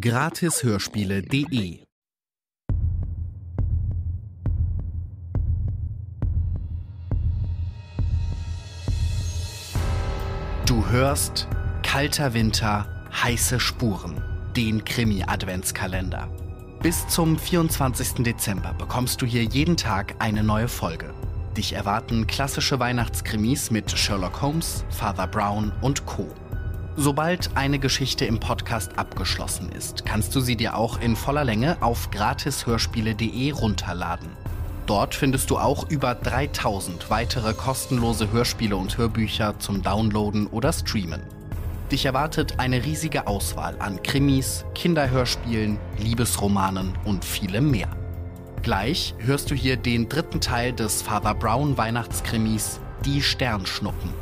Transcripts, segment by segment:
Gratishörspiele.de Du hörst Kalter Winter, heiße Spuren, den Krimi-Adventskalender. Bis zum 24. Dezember bekommst du hier jeden Tag eine neue Folge. Dich erwarten klassische Weihnachtskrimis mit Sherlock Holmes, Father Brown und Co. Sobald eine Geschichte im Podcast abgeschlossen ist, kannst du sie dir auch in voller Länge auf gratishörspiele.de runterladen. Dort findest du auch über 3000 weitere kostenlose Hörspiele und Hörbücher zum Downloaden oder Streamen. Dich erwartet eine riesige Auswahl an Krimis, Kinderhörspielen, Liebesromanen und vielem mehr. Gleich hörst du hier den dritten Teil des Father Brown Weihnachtskrimis Die Sternschnuppen.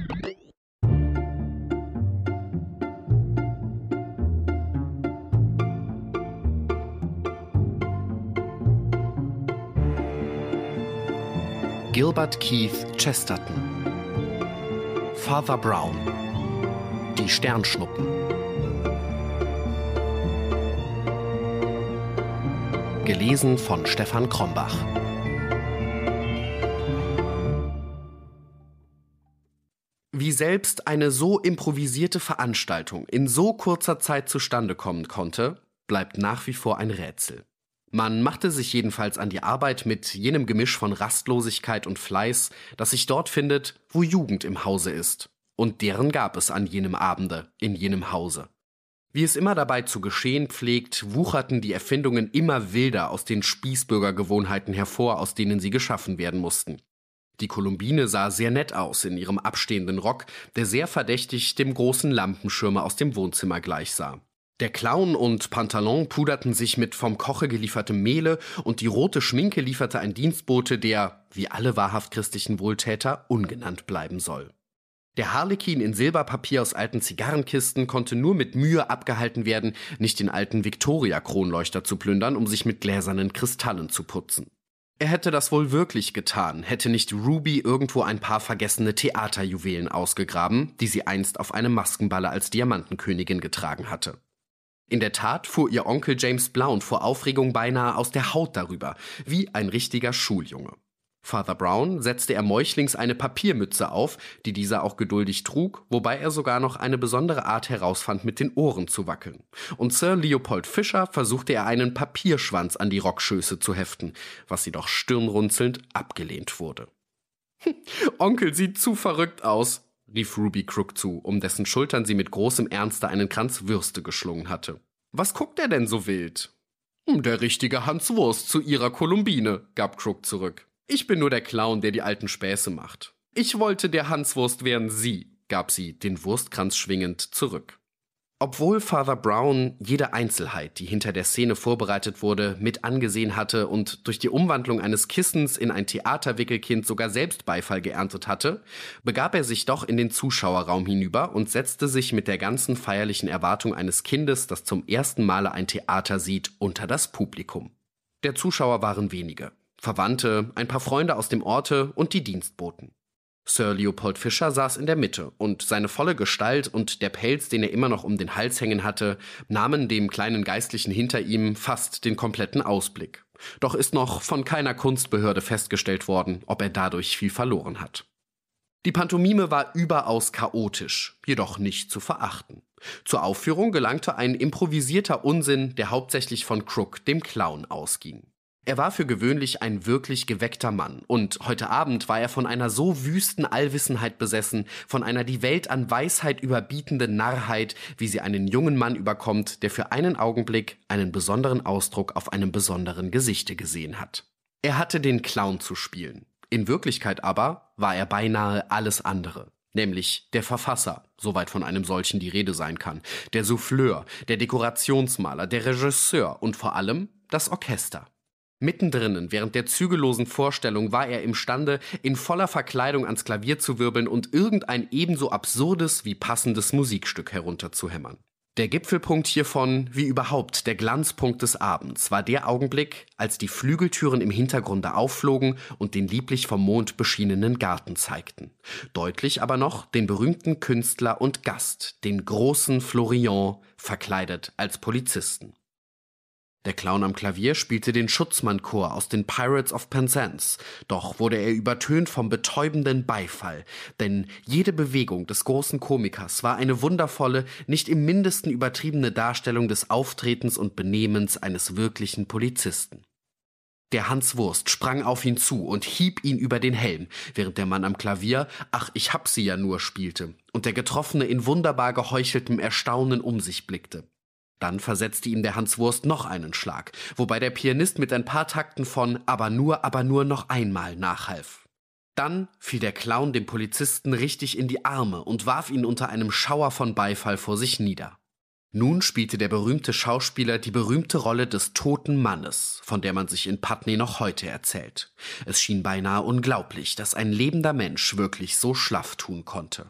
Gilbert Keith Chesterton. Father Brown. Die Sternschnuppen. Gelesen von Stefan Krombach. Wie selbst eine so improvisierte Veranstaltung in so kurzer Zeit zustande kommen konnte, bleibt nach wie vor ein Rätsel. Man machte sich jedenfalls an die Arbeit mit jenem Gemisch von Rastlosigkeit und Fleiß, das sich dort findet, wo Jugend im Hause ist. Und deren gab es an jenem Abende, in jenem Hause. Wie es immer dabei zu geschehen pflegt, wucherten die Erfindungen immer wilder aus den Spießbürgergewohnheiten hervor, aus denen sie geschaffen werden mussten. Die Kolumbine sah sehr nett aus in ihrem abstehenden Rock, der sehr verdächtig dem großen Lampenschirmer aus dem Wohnzimmer gleichsah. Der Clown und Pantalon puderten sich mit vom Koche geliefertem Mehle und die rote Schminke lieferte ein Dienstbote, der, wie alle wahrhaft christlichen Wohltäter, ungenannt bleiben soll. Der Harlekin in Silberpapier aus alten Zigarrenkisten konnte nur mit Mühe abgehalten werden, nicht den alten Victoria-Kronleuchter zu plündern, um sich mit gläsernen Kristallen zu putzen. Er hätte das wohl wirklich getan, hätte nicht Ruby irgendwo ein paar vergessene Theaterjuwelen ausgegraben, die sie einst auf einem Maskenballe als Diamantenkönigin getragen hatte. In der Tat fuhr ihr Onkel James Blount vor Aufregung beinahe aus der Haut darüber, wie ein richtiger Schuljunge. Father Brown setzte er meuchlings eine Papiermütze auf, die dieser auch geduldig trug, wobei er sogar noch eine besondere Art herausfand, mit den Ohren zu wackeln. Und Sir Leopold Fischer versuchte er einen Papierschwanz an die Rockschöße zu heften, was jedoch stirnrunzelnd abgelehnt wurde. Onkel sieht zu verrückt aus, rief Ruby Crook zu, um dessen Schultern sie mit großem Ernste einen Kranz Würste geschlungen hatte. Was guckt er denn so wild? Hm, der richtige Hans Wurst zu ihrer Kolumbine, gab Crook zurück. Ich bin nur der Clown, der die alten Späße macht. Ich wollte der Hanswurst wären Sie, gab sie, den Wurstkranz schwingend, zurück. Obwohl Father Brown jede Einzelheit, die hinter der Szene vorbereitet wurde, mit angesehen hatte und durch die Umwandlung eines Kissens in ein Theaterwickelkind sogar selbst Beifall geerntet hatte, begab er sich doch in den Zuschauerraum hinüber und setzte sich mit der ganzen feierlichen Erwartung eines Kindes, das zum ersten Male ein Theater sieht, unter das Publikum. Der Zuschauer waren wenige. Verwandte, ein paar Freunde aus dem Orte und die Dienstboten. Sir Leopold Fischer saß in der Mitte, und seine volle Gestalt und der Pelz, den er immer noch um den Hals hängen hatte, nahmen dem kleinen Geistlichen hinter ihm fast den kompletten Ausblick. Doch ist noch von keiner Kunstbehörde festgestellt worden, ob er dadurch viel verloren hat. Die Pantomime war überaus chaotisch, jedoch nicht zu verachten. Zur Aufführung gelangte ein improvisierter Unsinn, der hauptsächlich von Crook, dem Clown, ausging. Er war für gewöhnlich ein wirklich geweckter Mann, und heute Abend war er von einer so wüsten Allwissenheit besessen, von einer die Welt an Weisheit überbietenden Narrheit, wie sie einen jungen Mann überkommt, der für einen Augenblick einen besonderen Ausdruck auf einem besonderen Gesichte gesehen hat. Er hatte den Clown zu spielen. In Wirklichkeit aber war er beinahe alles andere nämlich der Verfasser, soweit von einem solchen die Rede sein kann, der Souffleur, der Dekorationsmaler, der Regisseur und vor allem das Orchester. Mittendrin, während der zügellosen Vorstellung, war er imstande, in voller Verkleidung ans Klavier zu wirbeln und irgendein ebenso absurdes wie passendes Musikstück herunterzuhämmern. Der Gipfelpunkt hiervon, wie überhaupt der Glanzpunkt des Abends, war der Augenblick, als die Flügeltüren im Hintergrunde aufflogen und den lieblich vom Mond beschienenen Garten zeigten. Deutlich aber noch den berühmten Künstler und Gast, den großen Florian, verkleidet als Polizisten. Der Clown am Klavier spielte den Schutzmannchor aus den Pirates of Penzance, doch wurde er übertönt vom betäubenden Beifall, denn jede Bewegung des großen Komikers war eine wundervolle, nicht im mindesten übertriebene Darstellung des Auftretens und Benehmens eines wirklichen Polizisten. Der Hans Wurst sprang auf ihn zu und hieb ihn über den Helm, während der Mann am Klavier Ach, ich hab sie ja nur spielte und der Getroffene in wunderbar geheucheltem Erstaunen um sich blickte. Dann versetzte ihm der Hanswurst noch einen Schlag, wobei der Pianist mit ein paar Takten von Aber nur, aber nur noch einmal nachhalf. Dann fiel der Clown dem Polizisten richtig in die Arme und warf ihn unter einem Schauer von Beifall vor sich nieder. Nun spielte der berühmte Schauspieler die berühmte Rolle des toten Mannes, von der man sich in Putney noch heute erzählt. Es schien beinahe unglaublich, dass ein lebender Mensch wirklich so schlaff tun konnte.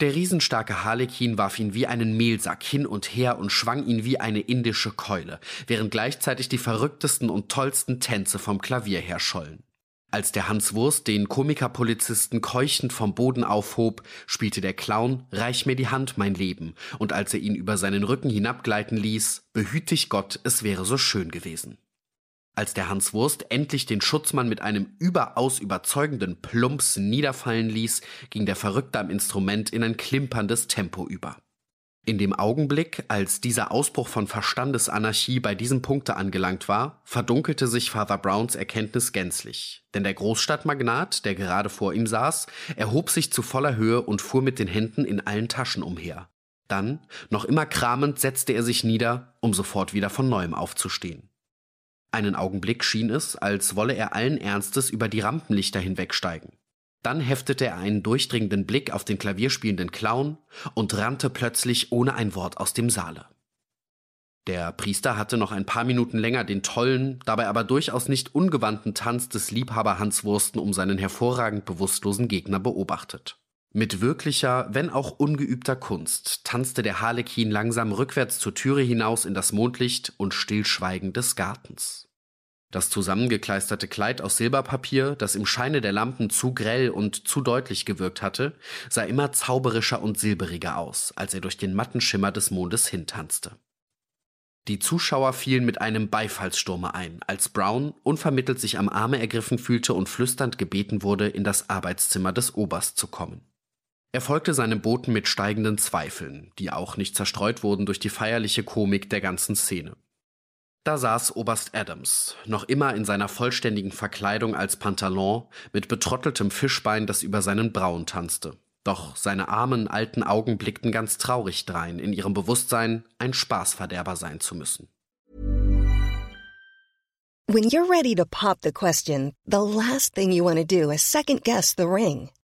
Der riesenstarke Harlekin warf ihn wie einen Mehlsack hin und her und schwang ihn wie eine indische Keule, während gleichzeitig die verrücktesten und tollsten Tänze vom Klavier herschollen. Als der Hans Wurst den Komikerpolizisten keuchend vom Boden aufhob, spielte der Clown Reich mir die Hand, mein Leben, und als er ihn über seinen Rücken hinabgleiten ließ, behüt dich Gott, es wäre so schön gewesen. Als der Hans Wurst endlich den Schutzmann mit einem überaus überzeugenden Plumps niederfallen ließ, ging der Verrückte am Instrument in ein klimperndes Tempo über. In dem Augenblick, als dieser Ausbruch von Verstandesanarchie bei diesem Punkte angelangt war, verdunkelte sich Father Browns Erkenntnis gänzlich. Denn der Großstadtmagnat, der gerade vor ihm saß, erhob sich zu voller Höhe und fuhr mit den Händen in allen Taschen umher. Dann, noch immer kramend, setzte er sich nieder, um sofort wieder von neuem aufzustehen. Einen Augenblick schien es, als wolle er allen Ernstes über die Rampenlichter hinwegsteigen. Dann heftete er einen durchdringenden Blick auf den klavierspielenden Clown und rannte plötzlich ohne ein Wort aus dem Saale. Der Priester hatte noch ein paar Minuten länger den tollen, dabei aber durchaus nicht ungewandten Tanz des Liebhaber Hans Wursten um seinen hervorragend bewusstlosen Gegner beobachtet. Mit wirklicher, wenn auch ungeübter Kunst tanzte der Harlekin langsam rückwärts zur Türe hinaus in das Mondlicht und Stillschweigen des Gartens. Das zusammengekleisterte Kleid aus Silberpapier, das im Scheine der Lampen zu grell und zu deutlich gewirkt hatte, sah immer zauberischer und silberiger aus, als er durch den matten Schimmer des Mondes hintanzte. Die Zuschauer fielen mit einem Beifallssturme ein, als Brown unvermittelt sich am Arme ergriffen fühlte und flüsternd gebeten wurde, in das Arbeitszimmer des Obers zu kommen. Er folgte seinem Boten mit steigenden Zweifeln, die auch nicht zerstreut wurden durch die feierliche Komik der ganzen Szene. Da saß Oberst Adams, noch immer in seiner vollständigen Verkleidung als Pantalon, mit betrotteltem Fischbein, das über seinen Brauen tanzte. Doch seine armen alten Augen blickten ganz traurig drein, in ihrem Bewusstsein, ein Spaßverderber sein zu müssen. When you're ready to pop the question, the last thing you want to do is second guess the ring.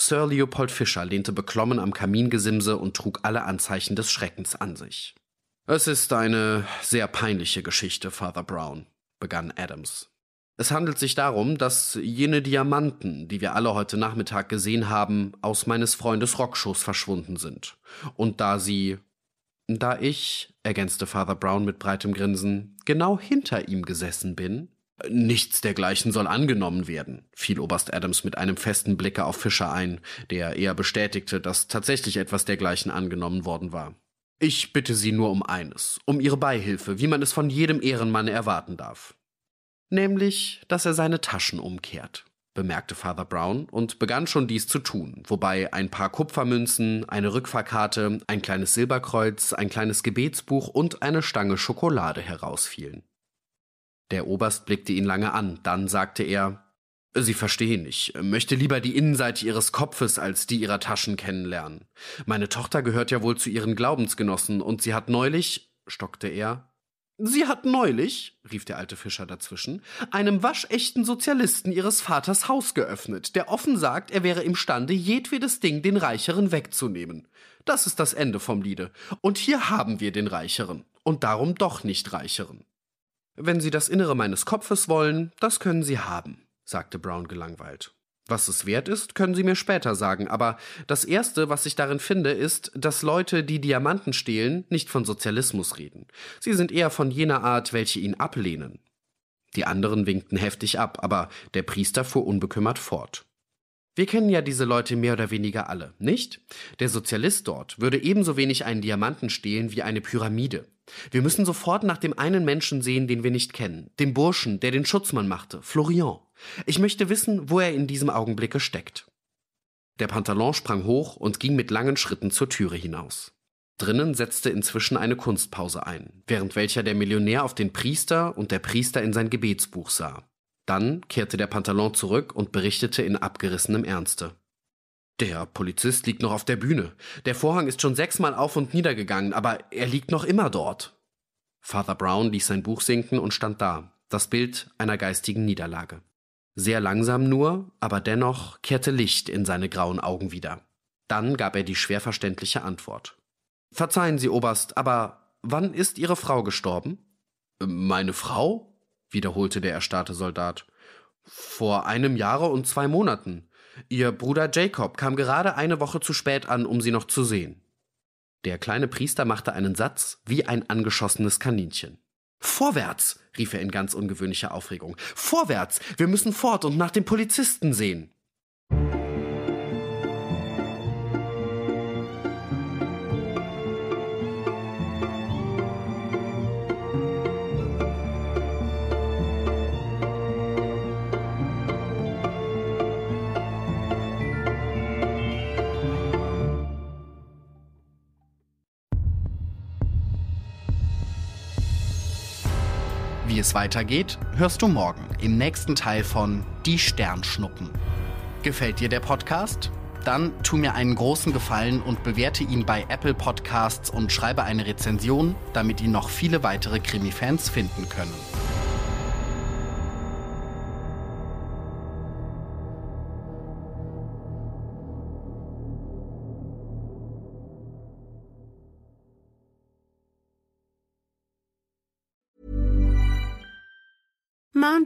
Sir Leopold Fischer lehnte beklommen am Kamingesimse und trug alle Anzeichen des Schreckens an sich. Es ist eine sehr peinliche Geschichte, Father Brown, begann Adams. Es handelt sich darum, dass jene Diamanten, die wir alle heute Nachmittag gesehen haben, aus meines Freundes Rockschoß verschwunden sind. Und da sie. Da ich, ergänzte Father Brown mit breitem Grinsen, genau hinter ihm gesessen bin. Nichts dergleichen soll angenommen werden, fiel Oberst Adams mit einem festen Blicke auf Fischer ein, der eher bestätigte, dass tatsächlich etwas dergleichen angenommen worden war. Ich bitte Sie nur um eines, um Ihre Beihilfe, wie man es von jedem Ehrenmanne erwarten darf. Nämlich, dass er seine Taschen umkehrt, bemerkte Father Brown und begann schon dies zu tun, wobei ein paar Kupfermünzen, eine Rückfahrkarte, ein kleines Silberkreuz, ein kleines Gebetsbuch und eine Stange Schokolade herausfielen. Der Oberst blickte ihn lange an, dann sagte er Sie verstehen, ich möchte lieber die Innenseite Ihres Kopfes als die Ihrer Taschen kennenlernen. Meine Tochter gehört ja wohl zu Ihren Glaubensgenossen, und sie hat neulich, stockte er, Sie hat neulich, rief der alte Fischer dazwischen, einem waschechten Sozialisten ihres Vaters Haus geöffnet, der offen sagt, er wäre imstande, jedwedes Ding den Reicheren wegzunehmen. Das ist das Ende vom Liede. Und hier haben wir den Reicheren. Und darum doch nicht Reicheren. Wenn Sie das Innere meines Kopfes wollen, das können Sie haben, sagte Brown gelangweilt. Was es wert ist, können Sie mir später sagen, aber das Erste, was ich darin finde, ist, dass Leute, die Diamanten stehlen, nicht von Sozialismus reden. Sie sind eher von jener Art, welche ihn ablehnen. Die anderen winkten heftig ab, aber der Priester fuhr unbekümmert fort. Wir kennen ja diese Leute mehr oder weniger alle, nicht? Der Sozialist dort würde ebenso wenig einen Diamanten stehlen wie eine Pyramide. Wir müssen sofort nach dem einen Menschen sehen, den wir nicht kennen, dem Burschen, der den Schutzmann machte, Florian. Ich möchte wissen, wo er in diesem Augenblicke steckt. Der Pantalon sprang hoch und ging mit langen Schritten zur Türe hinaus. Drinnen setzte inzwischen eine Kunstpause ein, während welcher der Millionär auf den Priester und der Priester in sein Gebetsbuch sah. Dann kehrte der Pantalon zurück und berichtete in abgerissenem Ernste. Der Polizist liegt noch auf der Bühne. Der Vorhang ist schon sechsmal auf und nieder gegangen, aber er liegt noch immer dort. Father Brown ließ sein Buch sinken und stand da, das Bild einer geistigen Niederlage. Sehr langsam nur, aber dennoch kehrte Licht in seine grauen Augen wieder. Dann gab er die schwer verständliche Antwort. Verzeihen Sie, Oberst, aber wann ist Ihre Frau gestorben? Meine Frau? wiederholte der erstarrte Soldat. Vor einem Jahre und zwei Monaten. Ihr Bruder Jacob kam gerade eine Woche zu spät an, um sie noch zu sehen. Der kleine Priester machte einen Satz wie ein angeschossenes Kaninchen. Vorwärts! rief er in ganz ungewöhnlicher Aufregung. Vorwärts! Wir müssen fort und nach dem Polizisten sehen. Es weitergeht, hörst du morgen im nächsten Teil von Die Sternschnuppen. Gefällt dir der Podcast? Dann tu mir einen großen Gefallen und bewerte ihn bei Apple Podcasts und schreibe eine Rezension, damit ihn noch viele weitere Krimi-Fans finden können.